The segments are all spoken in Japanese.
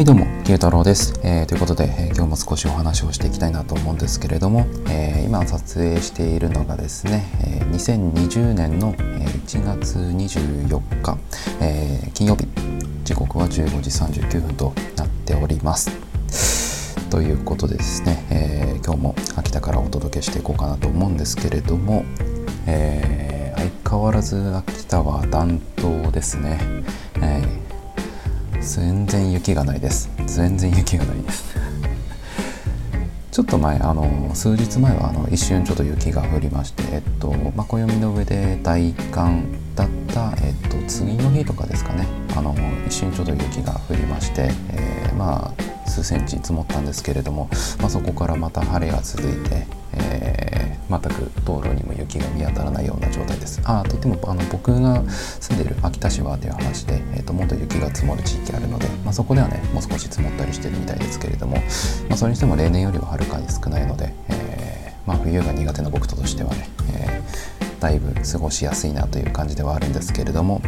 はいどうも、慶太郎です、えー、ということで、えー、今日も少しお話をしていきたいなと思うんですけれども、えー、今撮影しているのがですね、え2020年の1月24日、え金曜日時刻は15時39分となっております。ということでですね、え今日も秋田からお届けしていこうかなと思うんですけれども、え相変わらず秋田は暖冬ですね、えー全然雪がないです。全然雪がないです。ちょっと前あの数日前はあの一瞬ちょっと雪が降りましてえっと、まあ、暦の上で大寒だった、えっと、次の日とかですかね。あの一瞬ちょっと雪が降りまして、えー、まあ数センチ積もったんですけれども、まあ、そこからまた晴れが続いて、えー、全く道路にも雪が見当たらないような状態です。あといってもあの僕が住んでいる秋田市はという話で、えーと、もっと雪が積もる地域あるので、まあ、そこではねもう少し積もったりしてるみたいですけれども、まあ、それにしても例年よりははるかに少ないので、えー、まあ、冬が苦手な僕としてはね、えー、だいぶ過ごしやすいなという感じではあるんですけれども、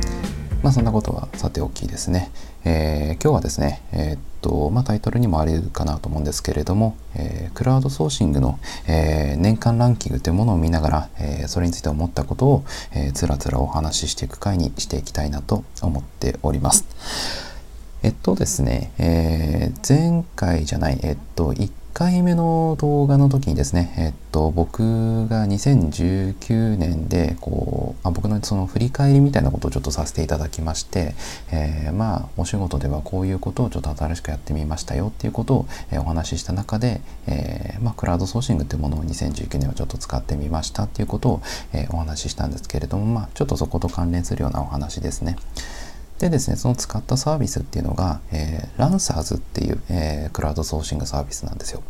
まあそんなことはさておきですね、えー、今日はですね、えー、っとまあ、タイトルにもあるかなと思うんですけれども、えー、クラウドソーシングの、え年間ランキングというものを見ながら、えそれについて思ったことを、えつらつらお話ししていく回にしていきたいなと思っております。えっとですね、え前回じゃない、えっと、1回目の動画の時にですね、えっと、僕が2019年で、こう、あ僕のその振り返りみたいなことをちょっとさせていただきまして、えー、まあ、お仕事ではこういうことをちょっと新しくやってみましたよっていうことを、お話しした中で、えー、まあ、クラウドソーシングっていうものを2019年はちょっと使ってみましたっていうことを、お話ししたんですけれども、まあ、ちょっとそこと関連するようなお話ですね。でですね、その使ったサービスっていうのが、えー、ランサーズっていう、えー、クラウドソーシングサービスなんですよ。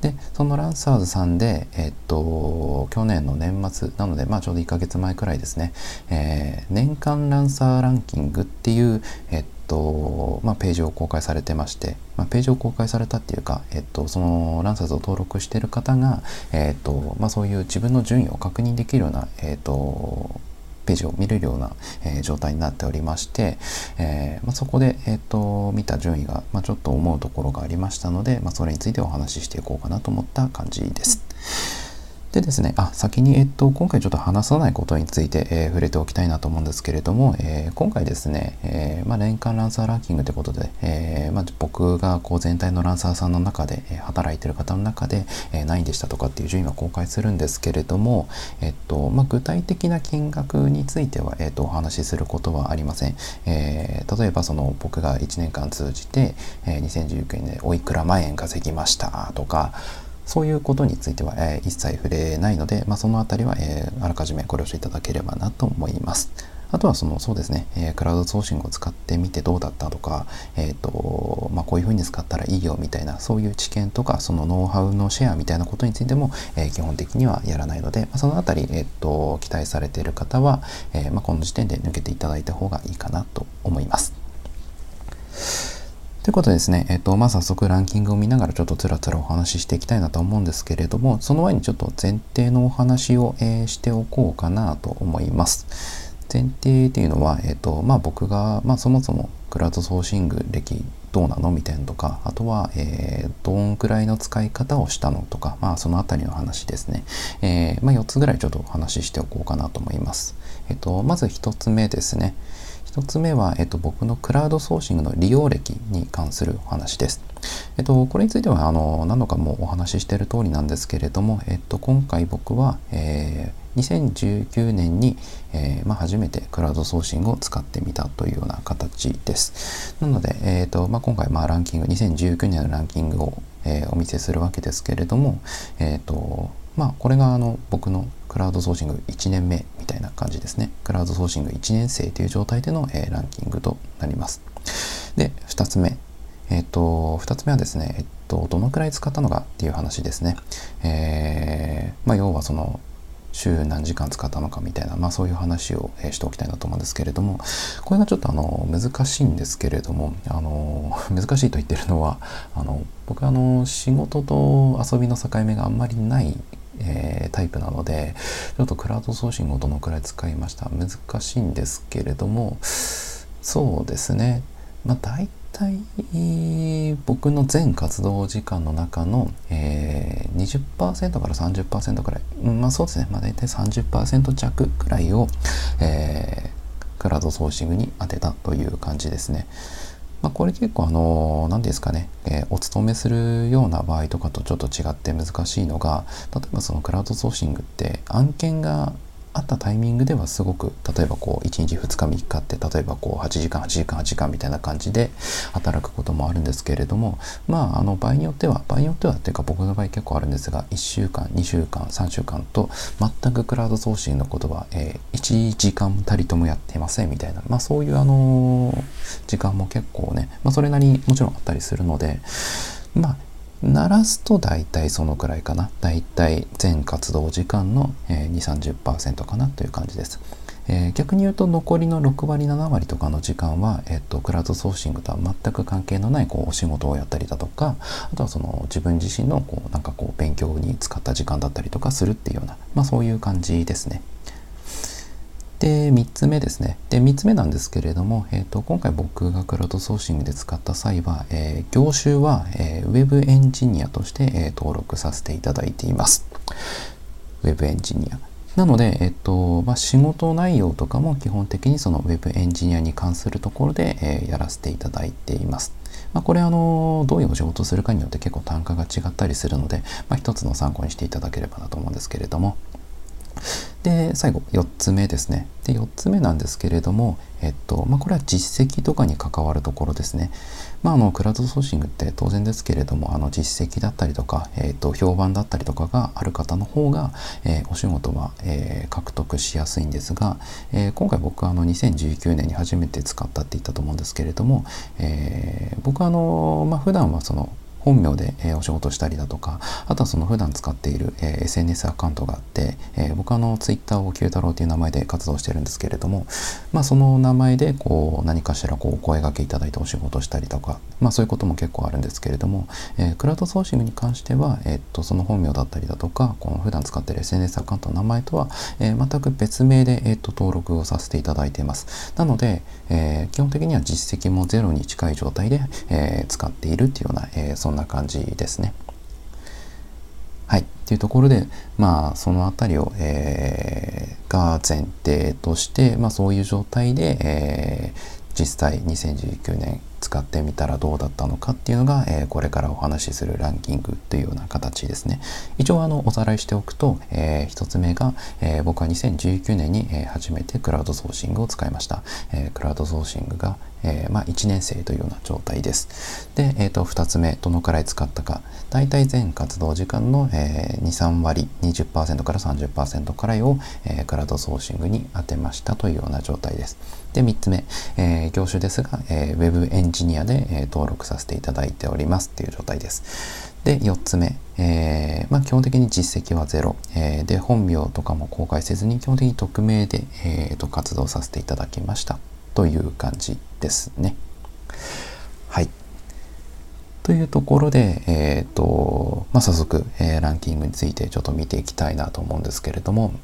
で、そのランサーズさんで、えー、っと、去年の年末、なので、まあちょうど1ヶ月前くらいですね、えー、年間ランサーランキングっていう、えっと、まあ、ページを公開されてまして、まあ、ページを公開されたっていうか、えっと、そのランサーズを登録してる方が、えっと、まあ、そういう自分の順位を確認できるような、えっと、ページを見れるような、えー、状態になっておりまして、えー、まあ、そこで、えーと、見た順位が、まあ、ちょっと思うところがありましたので、まあ、それについてお話ししていこうかなと思った感じです。でですね、あ、先に、えっと、今回ちょっと話さないことについて、えー、触れておきたいなと思うんですけれども、えー、今回ですね、えー、まあ、年間ランサーランキングということで、えまあ、僕がこう全体のランサーさんの中で、え働いてる方の中で、え何位でしたとかっていう順位は公開するんですけれども、えっと、まあ、具体的な金額については、えっと、お話しすることはありません。え例えば、その、僕が1年間通じて、え2019年でおいくら万円稼ぎましたとか、そういうことについては、えー、一切触れないので、まあ、そのあたりは、えー、あらかじめご了承いただければなと思います。あとはその、そうですね、えー、クラウドソーシングを使ってみてどうだったとか、えっ、ー、と、まあ、こういうふうに使ったらいいよみたいな、そういう知見とか、そのノウハウのシェアみたいなことについても、えー、基本的にはやらないので、まあ、そのあたり、えっ、と、期待されている方は、えまあ、この時点で抜けていただいた方がいいかなと思います。ということでですね、えっ、と、まあ、早速ランキングを見ながらちょっとつらつらお話ししていきたいなと思うんですけれども、その前にちょっと前提のお話を、えー、しておこうかなと思います。前提っていうのは、えっ、と、まあ、僕が、まあ、そもそもクラウドソーシング歴どうなのみたいなとか、あとは、えー、どんくらいの使い方をしたのとか、まあ、そのあたりの話ですね。えー、まあ、4つぐらいちょっとお話ししておこうかなと思います。えっ、と、まず1つ目ですね。1つ目は、えっと、僕のクラウドソーシングの利用歴に関するお話です。えっと、これについてはあの何度かもお話ししている通りなんですけれども、えっと、今回僕は、えー、2019年に、えー、まあ、初めてクラウドソーシングを使ってみたというような形です。なので、えーとまあ、今回、まあ、ランキング、2019年のランキングを、えー、お見せするわけですけれども、えーとまあ、これがあの僕のクラウドソーシング1年目みたいな感じですね。クラウドソーシング1年生という状態での、えー、ランキングとなります。で、2つ目。えっ、と、2つ目はですね、えっ、と、どのくらい使ったのかっていう話ですね。えー、まあ、要はその、週何時間使ったのかみたいな、まあそういう話を、えしておきたいなと思うんですけれども、これがちょっとあの、難しいんですけれども、あの、難しいと言ってるのは、あの、僕あの、仕事と遊びの境目があんまりないえー、タイプなのでちょっとクラウドソーシングをどのくらい使いました？難しいんですけれどもそうですね。まあ、大体僕の全活動時間の中の、えー、20%から30%くらい、まあそうですね、まあ、大体30%弱くらいを、えー、クラウドソーシングに当てたという感じですね。まあ、これ結構あの何ですかね、えー、お勤めするような場合とかとちょっと違って難しいのが例えばそのクラウドソーシングって案件があったタイミングではすごく例えばこう1日2日3日って例えばこう8時間8時間8時間みたいな感じで働くこともあるんですけれどもまああの場合によっては場合によってはっていうか僕の場合結構あるんですが1週間2週間3週間と全くクラウド送信のことは、えー、1時間たりともやってませんみたいな。まあそういうあの、時間も結構ね、まあ、それなりにもちろんあったりするのでまあ鳴らすと大体そのくらいかな。大体全活動時間の、え、2、30%かなという感じです。え、逆に言うと残りの6割7割とかの時間は、えっと、クラウドソーシングとは全く関係のないこうお仕事をやったりだとかあとはその自分自身のこうなんかこう勉強に使った時間だったりとかするっていうような、まあ、そういう感じですね。で、3つ目ですね。で、3つ目なんですけれども、えーと、今回僕がクラウドソーシングで使った際は、えー、業種は、えー、ウェブエンジニアとして、えー、登録させていただいています。ウェブエンジニア。なので、えっとまあ、仕事内容とかも基本的にそのウェブエンジニアに関するところで、えー、やらせていただいています。まあ、これあのどういうお仕事をするかによって結構単価が違ったりするので、まあ、一つの参考にしていただければなと思うんですけれども、で、最後、4つ目ですね。で、4つ目なんですけれども、えっと、まあ、これは実績とかに関わるところですね。まあ、あの、クラウドソーシングって当然ですけれども、あの、実績だったりとか、えっと、評判だったりとかがある方の方が、えー、お仕事は、えー、獲得しやすいんですが、えー、今回僕はあの、2019年に初めて使ったって言ったと思うんですけれども、え僕はあの、まあ、普段はその、本名で、え、お仕事したりだとか、あとはその普段使っている、え、SNS アカウントがあって、え、僕はあの Twitter を九太郎という名前で活動してるんですけれども、まあその名前でこう何かしらこうお声掛けいただいてお仕事したりとか、まあそういうことも結構あるんですけれども、え、クラウドソーシングに関しては、えっとその本名だったりだとか、この普段使っている SNS アカウントの名前とは、え、全く別名で、えっと登録をさせていただいています。なので、え、基本的には実績もゼロに近い状態で、え、使っているっていうような、えー、そんな感じですね。はい。っていうところで、まあ、そのあたりを、えー、が前提として、まあ、そういう状態で、えー、実際2019年使ってみたらどうだったのかっていうのが、えー、これからお話しするランキングというような形ですね。一応あのおさらいしておくと、えー、1つ目が、えー、僕は2019年に、え、初めてクラウドソーシングを使いました。え、クラウドソーシングが、えー、まあ、1年生というような状態です。で、えー、と2つ目、どのくらい使ったか。大体全活動時間の、えー、2、3割、20%から30%くらいを、えー、クラウドソーシングに当てましたというような状態です。で、3つ目、えー、業種ですが、えー、Web エンジニアで、えー、登録させていただいておりますっていう状態です。で、4つ目、えー、まあ、基本的に実績はゼロ、えー、で、本名とかも公開せずに基本的に匿名で、えーと活動させていただきましたという感じですね。はい。というところで、えっ、ー、と、まあ、早速、えー、ランキングについてちょっと見ていきたいなと思うんですけれども、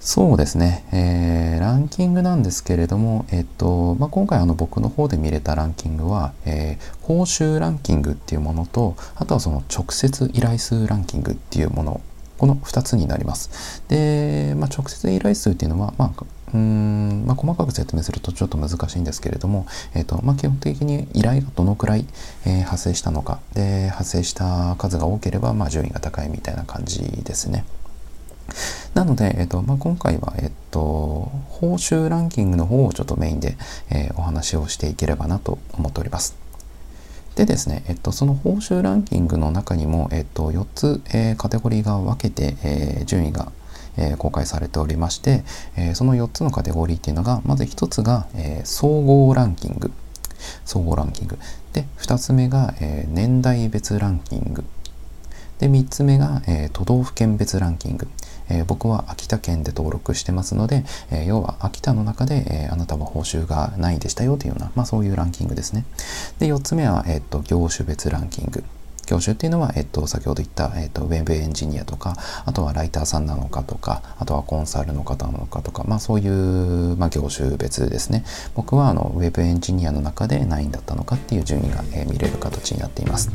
そうですね、えー、ランキングなんですけれども、えっとまあ、今回あの僕の方で見れたランキングは、えー、報酬ランキングっていうものとあとはその直接依頼数ランキングっていうものこの2つになります。で、まあ、直接依頼数っていうのは、まあ、うん、まあ、細かく説明するとちょっと難しいんですけれども、えーとまあ、基本的に依頼がどのくらい、えー、発生したのかで発生した数が多ければ、まあ、順位が高いみたいな感じですね。なので、えっとまあ、今回は、えっと、報酬ランキングの方をちょっとメインで、えー、お話をしていければなと思っております。でですね、えっと、その報酬ランキングの中にも、えっと、4つ、えー、カテゴリーが分けて、えー、順位が、えー、公開されておりまして、え、その4つのカテゴリーっていうのが、まず1つが、え、総合ランキング。総合ランキング。で、2つ目が、え、年代別ランキング。で、3つ目が、え、都道府県別ランキング。えー、僕は秋田県で登録してますので、えー、要は秋田の中で、えー、あなたは報酬が何位でしたよというような、まあ、そういうランキングですね。で、4つ目は、えっと業種別ランキング。業種っていうのは、えっと、先ほど言った、えっと、ウェブエンジニアとか、あとはライターさんなのかとか、あとはコンサルの方なのかとか、まあそういう、まあ業種別ですね。僕はあの、ウェブエンジニアの中で何位だったのかっていう順位が、えー、見れる形になっています。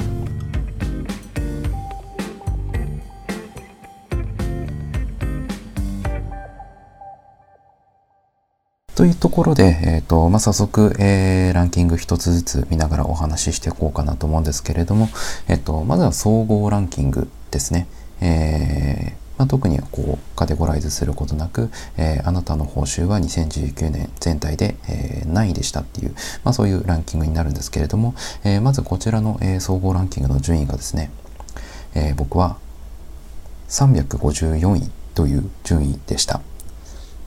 というところで、えーとまあ、早速、えー、ランキング一つずつ見ながらお話ししていこうかなと思うんですけれども、えーと、まずは総合ランキングですね。えーまあ、特にこうカテゴライズすることなく、えー、あなたの報酬は2019年全体で、えー、何位でしたっていう、まあ、そういうランキングになるんですけれども、えー、まずこちらの、え、総合ランキングの順位がですね、え、僕は354位という順位でした。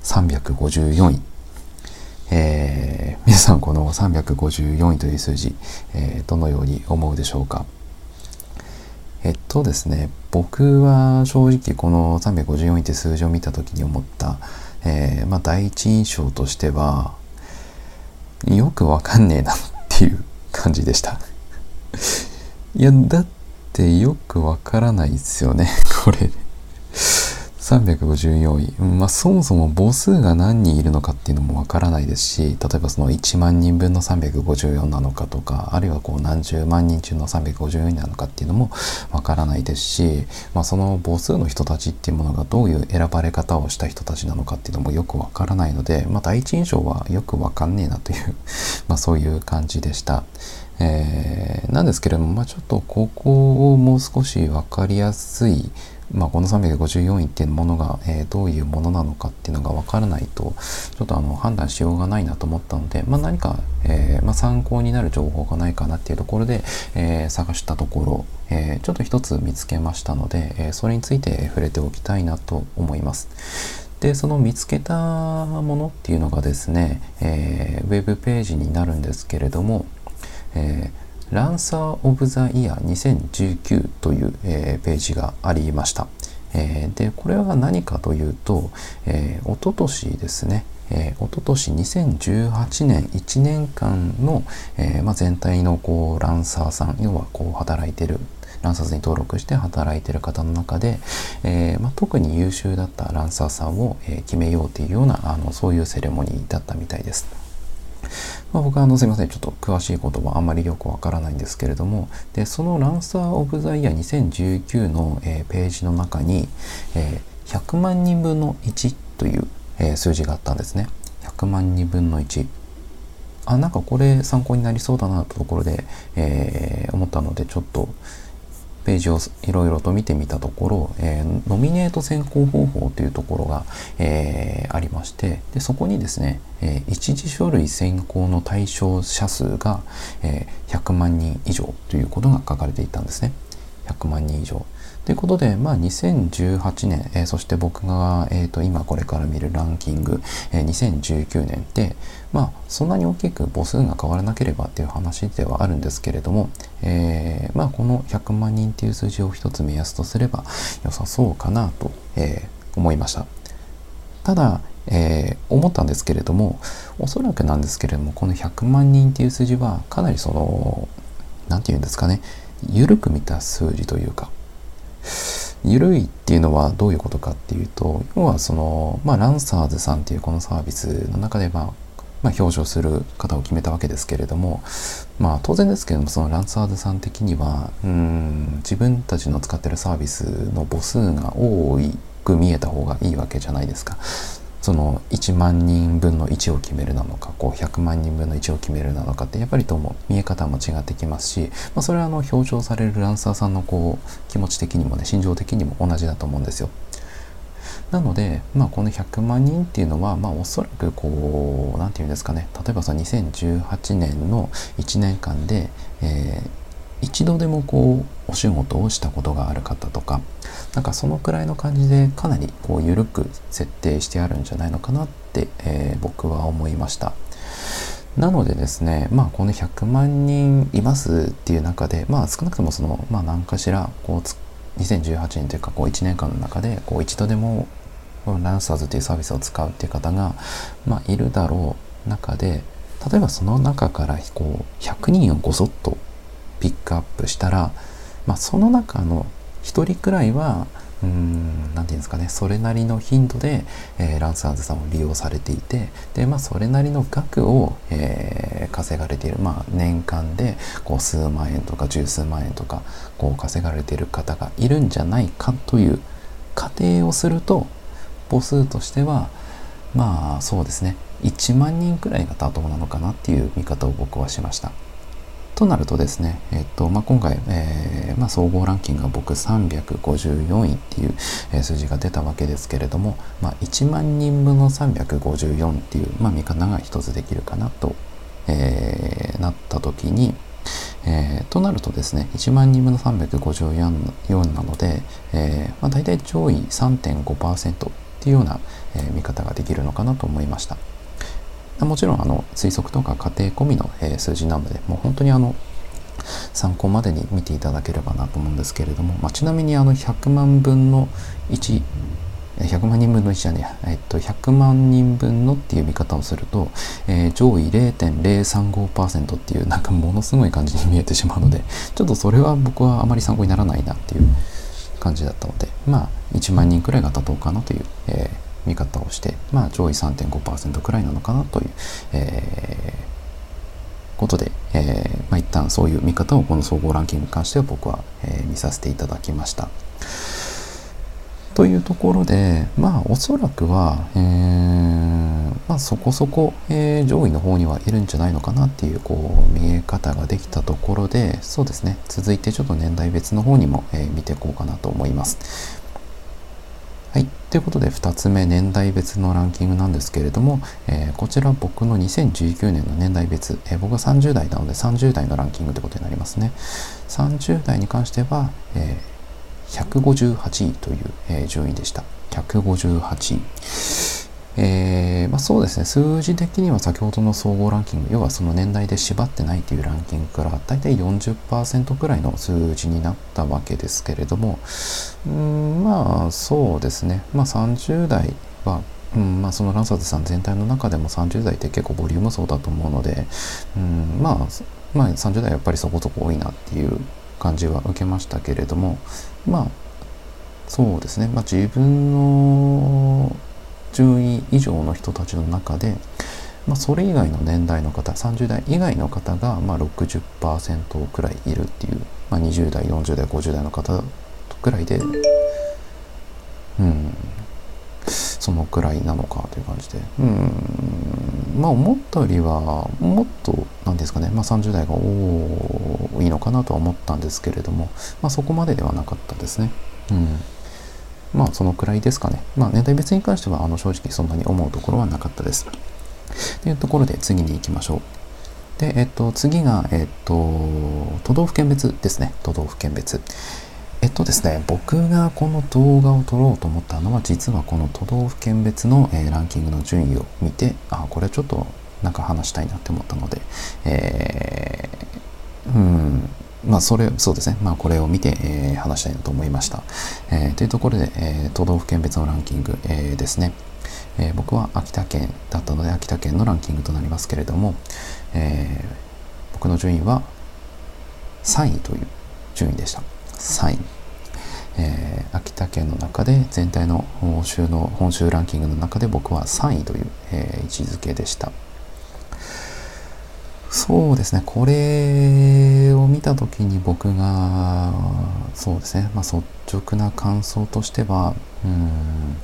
354位。えー、皆さんこの354位という数字、えー、どのように思うでしょうか？えっとですね僕は正直この354位って数字を見た時に思った、えー、まあ、第一印象としてはよくわかんねえなっていう感じでした。いやだってよくわからないですよねこれ。354位。まあ、そもそも母数が何人いるのかっていうのもわからないですし、例えばその1万人分の354なのかとか、あるいはこう何十万人中の354なのかっていうのもわからないですし、まあ、その母数の人たちっていうものがどういう選ばれ方をした人たちなのかっていうのもよくわからないので、まあ、第一印象はよくわかんねえなという まあそういう感じでした。えー、なんですけれども、まあ、ちょっとここをもう少し分かりやすいまあ、この354位っていうものが、えー、どういうものなのかっていうのが分からないとちょっとあの判断しようがないなと思ったので、まあ、何か、えー、まあ、参考になる情報がないかなっていうところで、えー、探したところ、えちょっと一つ見つけましたので、えそれについて触れておきたいなと思います。でその見つけたものっていうのがですね、えウェブページになるんですけれども、えーランサー・オブ・ザ・イヤー2019という、えー、ページがありました。えー、で、これは何かというと、えー、おととしですね、えー、おととし2018年1年間の、えーまあ、全体のこうランサーさん、要はこう働いてるランサーズに登録して働いてる方の中で、えーまあ、特に優秀だったランサーさんを、えー、決めようというようなあのそういうセレモニーだったみたいです。まあ、僕はあのすいません。ちょっと詳しいことはあんまりよくわからないんですけれども。でそのランサー・オブ・ザ・イヤー2019の、えー、ページの中に、えー、100万人分の1という、えー、数字があったんですね。100万人分の1あなんかこれ参考になりそうだなというところで、え、思ったのでちょっとページをいろいろと見てみたところ、えー、ノミネート選考方法というところが、えー、ありましてでそこにですね、えー、一次書類選考の対象者数が、えー、100万人以上ということが書かれていたんですね。100万人以上。ということで、まあ、2018年、えー、そして僕が、えーと、今これから見るランキング、えー、2019年って、まあ、そんなに大きく母数が変わらなければっていう話ではあるんですけれども、えー、まあ、この100万人っていう数字を一つ目安とすれば良さそうかなと、え思いました。ただ、えー、思ったんですけれどもおそらくなんですけれどもこの100万人っていう数字はかなりその何て言うんですかね緩く見た数字というか緩いっていうのはどういうことかっていうと要はその、まあ、ランサーズさんっていうこのサービスの中で、まあ、まあ、表彰する方を決めたわけですけれども、まあ、当然ですけれどもそのランサーズさん的にはうん自分たちの使ってるサービスの母数が多く見えた方がいいわけじゃないですか。その1万人分の1を決めるなのかこう100万人分の1を決めるなのかってやっぱりとも見え方も違ってきますし、まあ、それはあの表彰されるランサーさんのこう気持ち的にもね心情的にも同じだと思うんですよ。なので、まあ、この100万人っていうのは、まあ、おそらくこう何て言うんですかね例えばさ2018年の1年間で、えー、一度でもこうお仕事をしたことがある方とかなんかそのくらいの感じでかなりこう緩く設定してあるんじゃないのかなって、えー、僕は思いました。なのでですね、まあこの100万人いますっていう中で、まあ少なくともその、まあ何かしら、こう、2018年というかこう1年間の中で、こう一度でもランサーズというサービスを使うっていう方が、まあいるだろう。中で、例えばその中からこう100人をごそっとピックアップしたら、まあ、その中の1人くらいはうーん何て言うんですかねそれなりの頻度で、えー、ランサーズさんを利用されていてで、まあ、それなりの額を、えー、稼がれている、まあ、年間でこう数万円とか十数万円とかこう稼がれている方がいるんじゃないかという仮定をすると母数としてはまあそうですね1万人くらいが妥当なのかなっていう見方を僕はしました。となるとですね、えっとまあ、今回、えー、まあ、総合ランキングが僕354位っていう、えー、数字が出たわけですけれども、まあ、1万人分の354っていう、まあ、見方が一つできるかなと、えー、なった時に、えー、となるとですね1万人分の354なので、えーまあ、大体上位3.5%っていうような、え、見方ができるのかなと思いました。もちろんあの推測とか仮定込みの、え、数字なのでもう本当にあの参考までに見ていただければなと思うんですけれども、まあ、ちなみにあの100万分の1 100万人分の1じゃねえっと、100万人分のっていう見方をすると、えー、上位0.035%っていうなんかものすごい感じに見えてしまうのでちょっとそれは僕はあまり参考にならないなっていう感じだったのでまあ1万人くらいが妥当かなという、えー見方をして、まあ、上位3.5%くらいなのかなという、えー、ことで、えーまあ、一旦そういう見方をこの総合ランキングに関しては僕は、え、見させていただきました。というところで、まあ、おそらくは、えー、まあ、そこそこ、えー、上位の方にはいるんじゃないのかなっていう、こう、見え方ができたところで、そうですね、続いてちょっと年代別の方にも、えー、見ていこうかなと思います。はい。ということで、2つ目、年代別のランキングなんですけれども、えー、こちら僕の2019年の年代別、えー、僕は30代なので30代のランキングということになりますね。30代に関しては、えー、158位という、え、順位でした。158位。えー、まあ、そうですね。数字的には先ほどの総合ランキング要はその年代で縛ってないというランキングから大体40%くらいの数字になったわけですけれどもうんまあそうですね。まあ30代はうんまあ、そのランサーズさん全体の中でも30代って結構ボリューム層だと思うので、うんまあ、まあ30代はやっぱりそこそこ多いなっていう感じは受けましたけれどもまあそうですね、まあ、自分の順位以上の人たちの中で、まあ、それ以外の年代の方30代以外の方がまあ60%くらいいるっていう、まあ、20代40代50代の方くらいでうんそのくらいなのかという感じでうんまあ思ったよりはもっと何ですかね、まあ、30代が多いのかなとは思ったんですけれども、まあ、そこまでではなかったですね。うんまあそのくらいですかね。まあ年代別に関してはあの正直そんなに思うところはなかったです。というところで次に行きましょう。で、えっと、次が、えっと、都道府県別ですね。都道府県別。えっとですね、僕がこの動画を撮ろうと思ったのは、実はこの都道府県別の、えー、ランキングの順位を見て、あ、これちょっとなんか話したいなって思ったので、えー、うん、まあ、それ、そうですね。まあ、これを見て、えー、話したいなと思いました。えー、というところで、えー、都道府県別のランキング、えー、ですね。えー、僕は秋田県だったので、秋田県のランキングとなりますけれども、えー、僕の順位は3位という順位でした。3位。えー、秋田県の中で全体の本州の本州ランキングの中で僕は3位という、えー、位置づけでした。そうですね、これを見た時に僕が、そうですね、まあ、率直な感想としては、うん、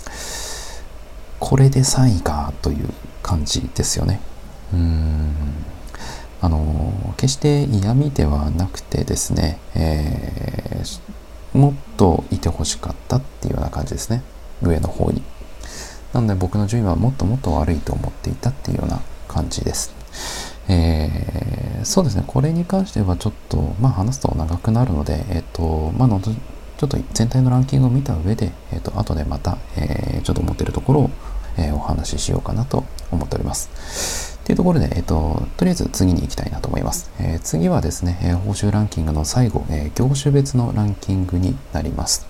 これで3位かという感じですよね。うんあの決して嫌味ではなくてですね、えー、もっといてほしかったっていうような感じですね。上の方に。なので僕の順位はもっともっと悪いと思っていたっていうような感じです。えー、そうですね、これに関してはちょっと、まあ、話すと長くなるので、えっ、ー、と、まあ、のちょっと全体のランキングを見た上で、えっ、ー、と、後でまた、えー、ちょっと思ってるところを、え、お話ししようかなと思っております。というところで、えっ、と、とりあえず次に行きたいなと思います。え、次はですね、え、報酬ランキングの最後、え、業種別のランキングになります。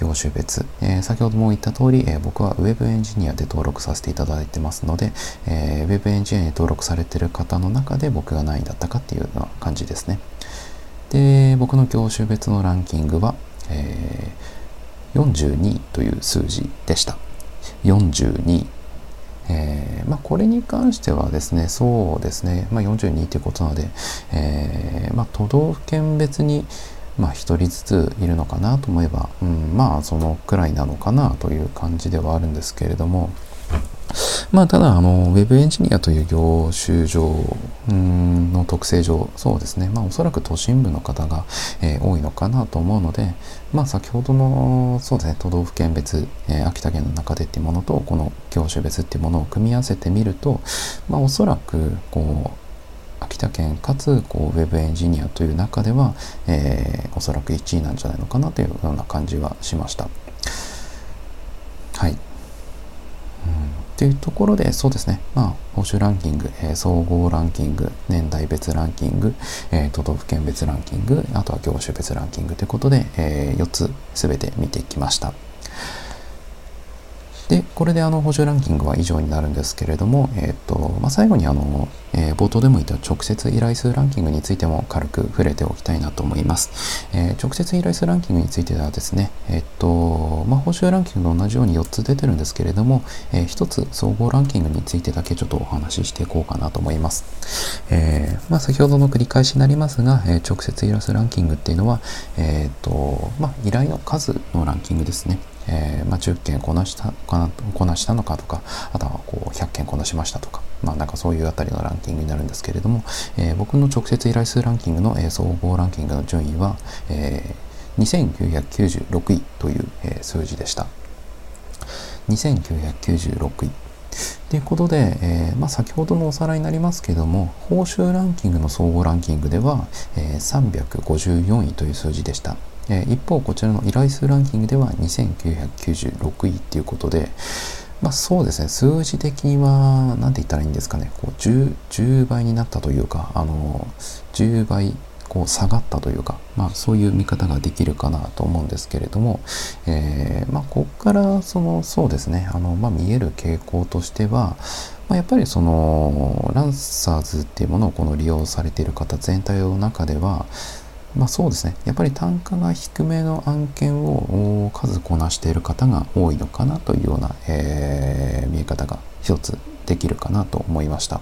業種別。えー、先ほども言った通り、えー、僕は Web エンジニアで登録させていただいてますので、えー、Web エンジニアに登録されている方の中で僕が何位だったかっていうような感じですね。で僕の業種別のランキングは、えー、42という数字でした42えー、まあ、これに関してはですねそうですね、まあ、42ということなので、えー、まあ、都道府県別にまあ、1人ずついるのかなと思えば、うん、まあそのくらいなのかなという感じではあるんですけれども、まあ、ただ、あの、ウェブエンジニアという業種上の特性上、そうですね、まあ、おそらく都心部の方が、えー、多いのかなと思うので、まあ、先ほどの、そうですね、都道府県別、えー、秋田県の中でっていうものと、この業種別っていうものを組み合わせてみると、まあ、おそらく、こう、秋田県かつこうウェブエンジニアという中では、えー、おそらく1位なんじゃないのかなというような感じはしました。はい。っていうところで、そうですね、まあ、報酬ランキング、えー、総合ランキング、年代別ランキング、えー、都道府県別ランキング、あとは業種別ランキングということで、えー、4つ全て見てきました。で、これであの補助ランキングは以上になるんですけれども、えっ、と、まあ、最後にあの、えー、冒頭でも言った直接依頼数ランキングについても軽く触れておきたいなと思います。えー、直接依頼数ランキングについてはですね、えっ、と、まあ、報酬ランキングと同じように4つ出てるんですけれども、え、1つ総合ランキングについてだけちょっとお話ししていこうかなと思います。えまあ、先ほどの繰り返しになりますが、え直接依頼数ランキングっていうのは、えっ、と、まあ、依頼の数のランキングですね。えー、まあ、10件こなしたかなこなしたのかとかあとはこう100件こなしましたとか、まあ、なんかそういうあたりのランキングになるんですけれども、えー、僕の直接依頼数ランキングの、えー、総合ランキングの順位は、えー、2996位という、えー、数字でした。2996位。ということで、えー、まあ、先ほどのおさらいになりますけども報酬ランキングの総合ランキングでは、えー、354位という数字でした。一方こちらの依頼数ランキングでは2996位っていうことでまあそうですね数字的には何て言ったらいいんですかねこう 10, 10倍になったというかあの10倍こう下がったというか、まあ、そういう見方ができるかなと思うんですけれども、えー、まあ、ここからそのそうですねあの、まあ、見える傾向としては、やっぱりそのランサーズっていうものをこの利用されている方全体の中ではまあそうですね。やっぱり単価が低めの案件を数こなしている方が多いのかなというような、えー、見え方が一つできるかなと思いました。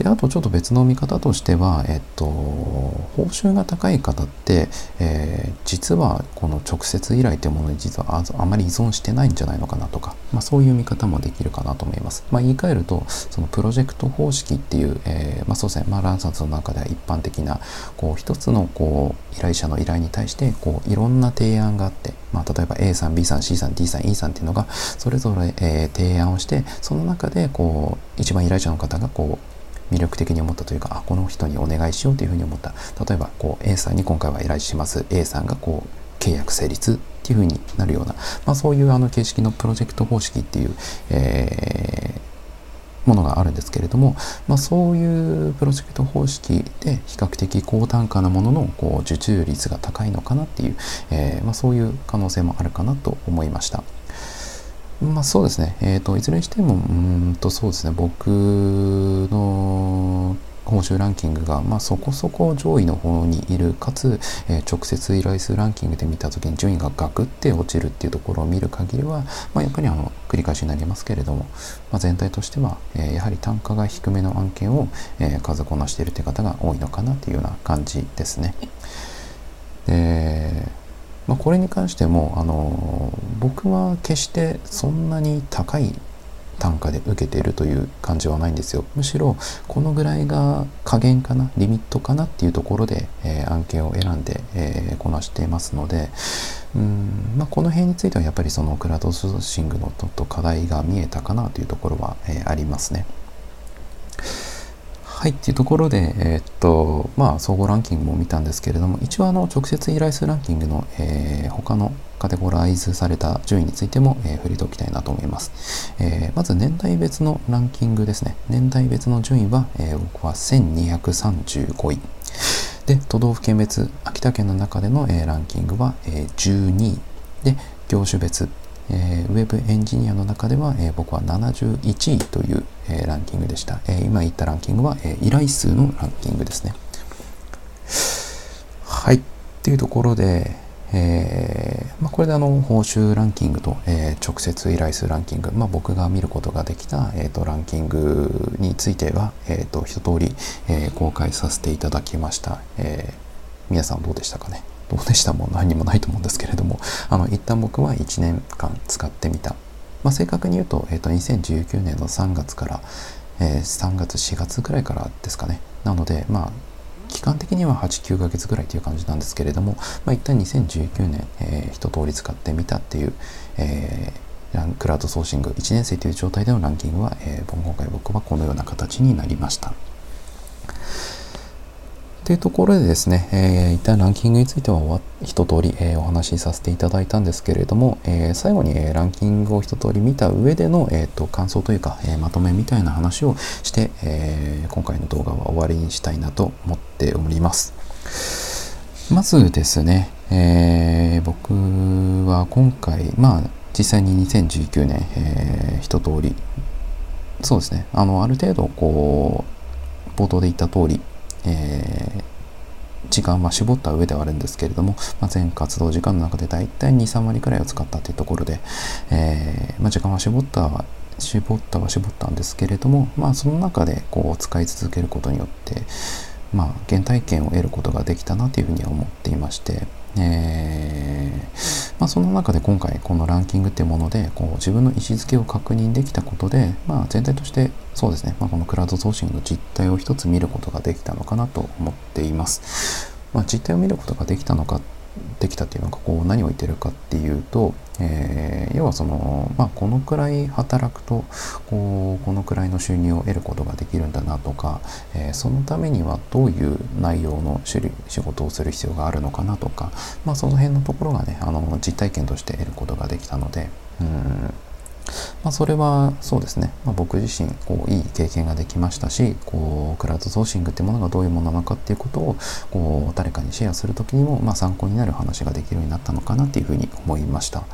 であとちょっと別の見方としては、えっと、報酬が高い方って、えー、実はこの直接依頼というものに実はあまり依存してないんじゃないのかなとか、まあ、そういう見方もできるかなと思います。まあ、言い換えるとそのプロジェクト方式っていう、えー、まあ、そうですね、まあ、ランサーズの中では一般的なこう一つのこう依頼者の依頼に対してこういろんな提案があって、まあ、例えば A さん B さん C さん D さん E さんっていうのがそれぞれ、えー、提案をしてその中でこう一番依頼者の方がこう魅力的に思ったというかあこの人にお願いしようというふうに思った。例えばこう A さんに今回は依頼します。A さんがこう契約成立っていうふうになるような、まあ、そういうあの形式のプロジェクト方式っていう、えーものがあるんですけれども、まあ、そういうプロジェクト方式で比較的高単価なもののこう受注率が高いのかなっていう、えー、まあ、そういう可能性もあるかなと思いました。まあそうですね。えっ、ー、と、いずれにしても、うんとそうですね、僕の報酬ランキングが、まあ、そこそこ上位の方にいる、かつ、えー、直接依頼数ランキングで見た時に順位がガクって落ちるっていうところを見る限りは、まあ、やっぱりあの繰り返しになりますけれども、まあ、全体としては、えー、やはり単価が低めの案件を、えー、数こなしているという方が多いのかなというような感じですね。でまあ、これに関しても、あの僕は決してそんなに高い単価で受けているという感じはないんですよ。むしろこのぐらいが加減かな、リミットかなっていうところで、えー、案件を選んで、えー、こなしていますので、うんまあ、この辺についてはやっぱりそのクラウドソーシングのちょっと課題が見えたかなというところは、えー、ありますね。はいっていうところで、えー、っと、まあ、総合ランキングも見たんですけれども、一応あの、直接依頼数ランキングの、えー、他のカテゴライズされた順位についても、えー、触れておきたいなと思います。えー、まず年代別のランキングですね。年代別の順位は、えー、僕は1235位。で、都道府県別、秋田県の中での、えー、ランキングは、えー、12位。で、業種別、えー、ウェブエンジニアの中では、えー、僕は71位という、えー、ランキングでした、え今言ったランキングは、え依頼数のランキングですね。はい。っていうところで、えまあ、これであの報酬ランキングと、え、直接依頼数ランキング、まあ、僕が見ることができた、えーと、ランキングについては、えーと、一通り、え、公開させていただきました、え、皆さんどうでしたかね？どうでしたも何にもないと思うんですけれどもあの一旦僕は1年間使ってみた、まあ、正確に言うと,、えーと、2019年の3月から、えー、3月4月ぐらいからですかねなのでまあ期間的には8、9ヶ月ぐらいという感じなんですけれども、まあ、一旦2019年、えー、一通り使ってみたっていう、えー、クラウドソーシング1年生という状態でのランキングは、えー、今回僕はこのような形になりました。というところでですね、えー、一旦ランキングについては一通り、えー、お話しさせていただいたんですけれども、えー、最後に、えー、ランキングを一通り見た上での、えーと、感想というか、えー、まとめみたいな話をして、えー、今回の動画は終わりにしたいなと思っております。まずですね、えー、僕は今回、まあ実際に2019年、えー、一通りそうですねあのある程度こう冒頭で言った通りえー、時間は絞った上ではあるんですけれども、まあ、全活動時間の中でだいたい2、3割くらいを使ったというところで、えー、まあ、時間は絞ったは絞ったは絞ったんですけれども、まあ、その中でこう使い続けることによって、まあ、原体験を得ることができたなというふうに思っていまして、えー、まあ、その中で今回このランキングっていうものでこう自分の位置づけを確認できたことで、まあ、全体としてそうですね、まあ、このクラウドソーシングの実態を一つ見ることができたのかなと思っています。まあ、実態を見ることができたのかできたっていうのがこう何を言ってるかっていうと、えー、要はその、まあ、このくらい働くとこうこのくらいの収入を得ることができるんだなとか、えー、そのためにはどういう内容の種類仕事をする必要があるのかなとか、まあ、その辺のところがねあの実体験として得ることができたのでうん。まあ、それはそうですね、まあ、僕自身こういい経験ができましたしこうクラウドソーシングってものがどういうものなのかっていうことをこう誰かにシェアする時にも、まあ、参考になる話ができるようになったのかなっていうふうに思いました。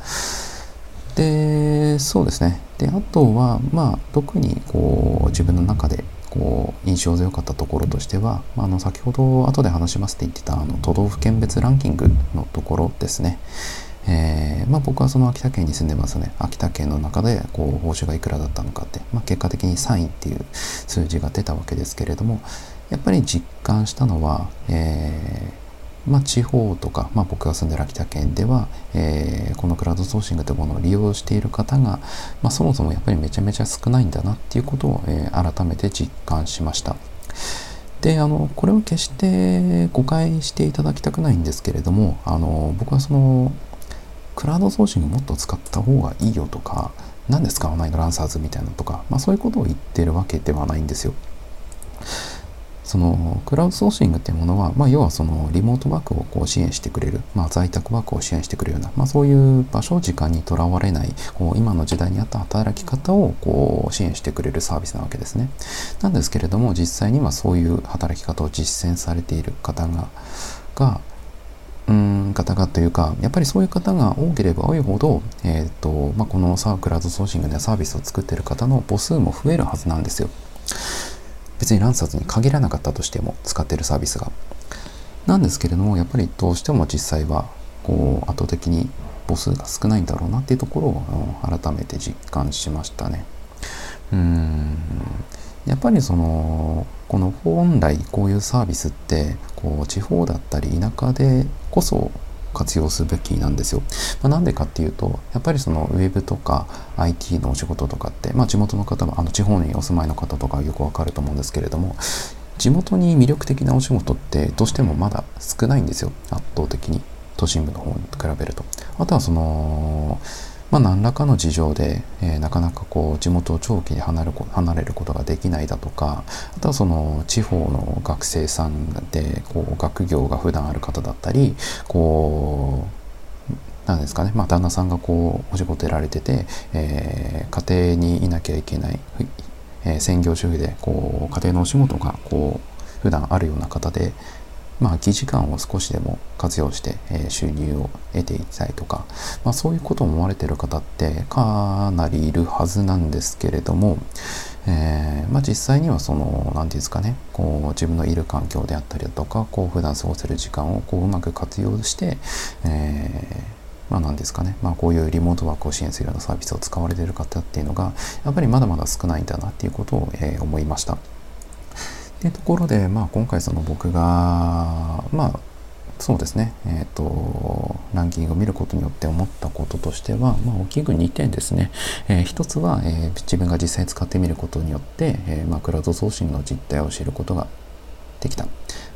でそうですねであとはまあ特にこう自分の中でこう印象強かったところとしては、まあ、の先ほど後で話しますって言ってたあの都道府県別ランキングのところですね。えー、まあ、僕はその秋田県に住んでますね秋田県の中でこう報酬がいくらだったのかって、まあ、結果的に3位っていう数字が出たわけですけれどもやっぱり実感したのは、えー、まあ、地方とか、まあ、僕が住んでる秋田県では、えー、このクラウドソーシングというものを利用している方が、ま、そもそもやっぱりめちゃめちゃ少ないんだなっていうことを、え、改めて実感しました。であのこれを決して誤解していただきたくないんですけれどもあの僕はそのクラウドソーシングもっと使った方がいいよとか、何で使わないのランサーズみたいなとか、まあそういうことを言ってるわけではないんですよ。そのクラウドソーシングっていうものは、まあ、要はそのリモートワークをこう支援してくれる、まあ、在宅ワークを支援してくれるような、まあ、そういう場所時間にとらわれないこう今の時代に合った働き方をこう支援してくれるサービスなわけですね。なんですけれども実際にはそういう働き方を実践されている方ががうん方々というかやっぱりそういう方が多ければ多いほど、えーとまあ、このサークラウドソーシングでサービスを作ってる方の母数も増えるはずなんですよ。別にランサーズに限らなかったとしても使ってるサービスが。なんですけれどもやっぱりどうしても実際はこう圧倒的に母数が少ないんだろうなっていうところを改めて実感しましたね。うん。やっぱりそのこの本来こういうサービスってこう地方だったり田舎でこそ活用すべきなんですよ。まあ、なんでかっていうとやっぱりそのウェブとか IT のお仕事とかって、まあ、地元の方はあの地方にお住まいの方とかよくわかると思うんですけれども地元に魅力的なお仕事ってどうしてもまだ少ないんですよ圧倒的に都心部の方に比べると。あとはそのまあ、何らかの事情で、えー、なかなかこう地元を長期に離れ離れることができないだとかあとはその地方の学生さんでこう学業が普段ある方だったりこうなんですかね、まあ、旦那さんがこうお仕事やられてて、えー、家庭にいなきゃいけない、えー、専業主婦でこう家庭のお仕事がこう普段あるような方で、まあ、空き時間を少しでも活用して、えー、収入を得ていきたいとか、まあ、そういうことを思われている方ってかなりいるはずなんですけれども、えー、まあ、実際にはその何て言うんですかねこう自分のいる環境であったりだとかこう普段過ごせる時間をこううまく活用して、えーまあ何ですかね、まあ、こういうリモートワークを支援するようなサービスを使われている方っていうのがやっぱりまだまだ少ないんだなっていうことを、えー、思いました。っていうところで、まあ、今回その僕がまあそうですね、えーと、ランキングを見ることによって思ったこととしては、まあ、大きく2点ですね、えー、1つは、えー、自分が実際使ってみることによって、えーまあ、クラウド送信の実態を知ることができた。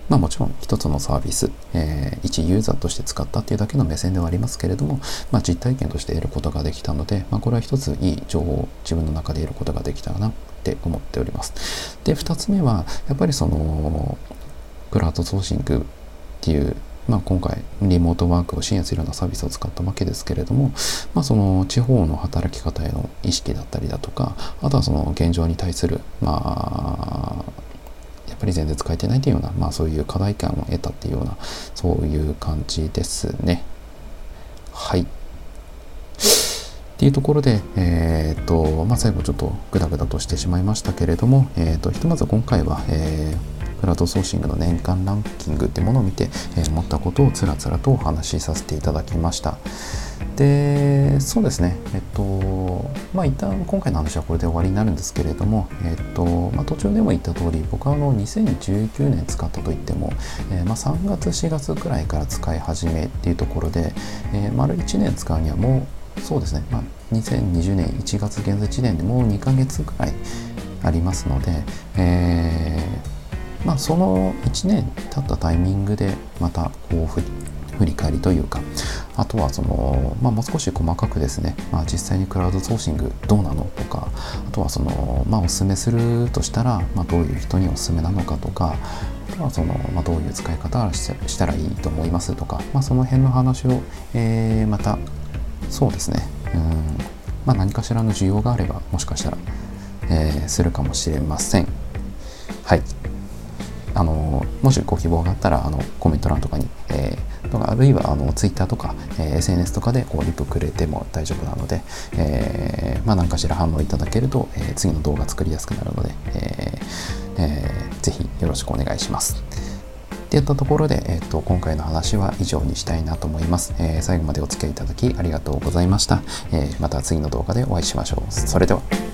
まあもちろん一つのサービス、えー、一ユーザーとして使ったっていうだけの目線ではありますけれども、まあ、実体験として得ることができたので、まあ、これは一ついい情報を自分の中で得ることができたな。って思っております。で、2つ目は、やっぱりその、クラウドソーシングっていうまあ、今回リモートワークを支援するようなサービスを使ったわけですけれども、まあ、その地方の働き方への意識だったりだとかあとはその現状に対するまあやっぱり全然使えてないというような、まあ、そういう課題感を得たっていうようなそういう感じですねはい。ていうところで、えーとまあ、最後ちょっとグダグダとしてしまいましたけれども、えーと、ひとまず今回は、えー、クラウドソーシングの年間ランキングってものを見て、えー、思ったことをつらつらとお話しさせていただきました。でそうですねえっとまあ一旦今回の話はこれで終わりになるんですけれども、えっとまあ、途中でも言った通り僕はあの2019年使ったといっても、えー、まあ、3月4月くらいから使い始めっていうところで、えー、丸1年使うにはもうそうですね、まあ、2020年1月現在時点でもう2ヶ月ぐらいありますので、えー、まあ、その1年経ったタイミングでまたこう振り返りというかあとはその、まあ、もう少し細かくですね、まあ、実際にクラウドソーシングどうなのとかあとはその、まあ、おすすめするとしたら、まあ、どういう人におすすめなのかとかあとはその、まあ、どういう使い方をしたらいいと思いますとか、まあ、その辺の話を、えー、またそうですね。うん。まあ何かしらの需要があればもしかしたら、えー、するかもしれません。はい。あのもしご希望があったらあのコメント欄とかに、えー、とかあるいはあの Twitter とか、えー、SNS とかでこうリプくれても大丈夫なので、えー、まあ、何かしら反応いただけると、え、次の動画作りやすくなるので、えーえー、ぜひよろしくお願いします。っていったところで、えーと、今回の話は以上にしたいなと思います、えー、最後までお付き合いいただきありがとうございました、えー、また次の動画でお会いしましょう。それでは。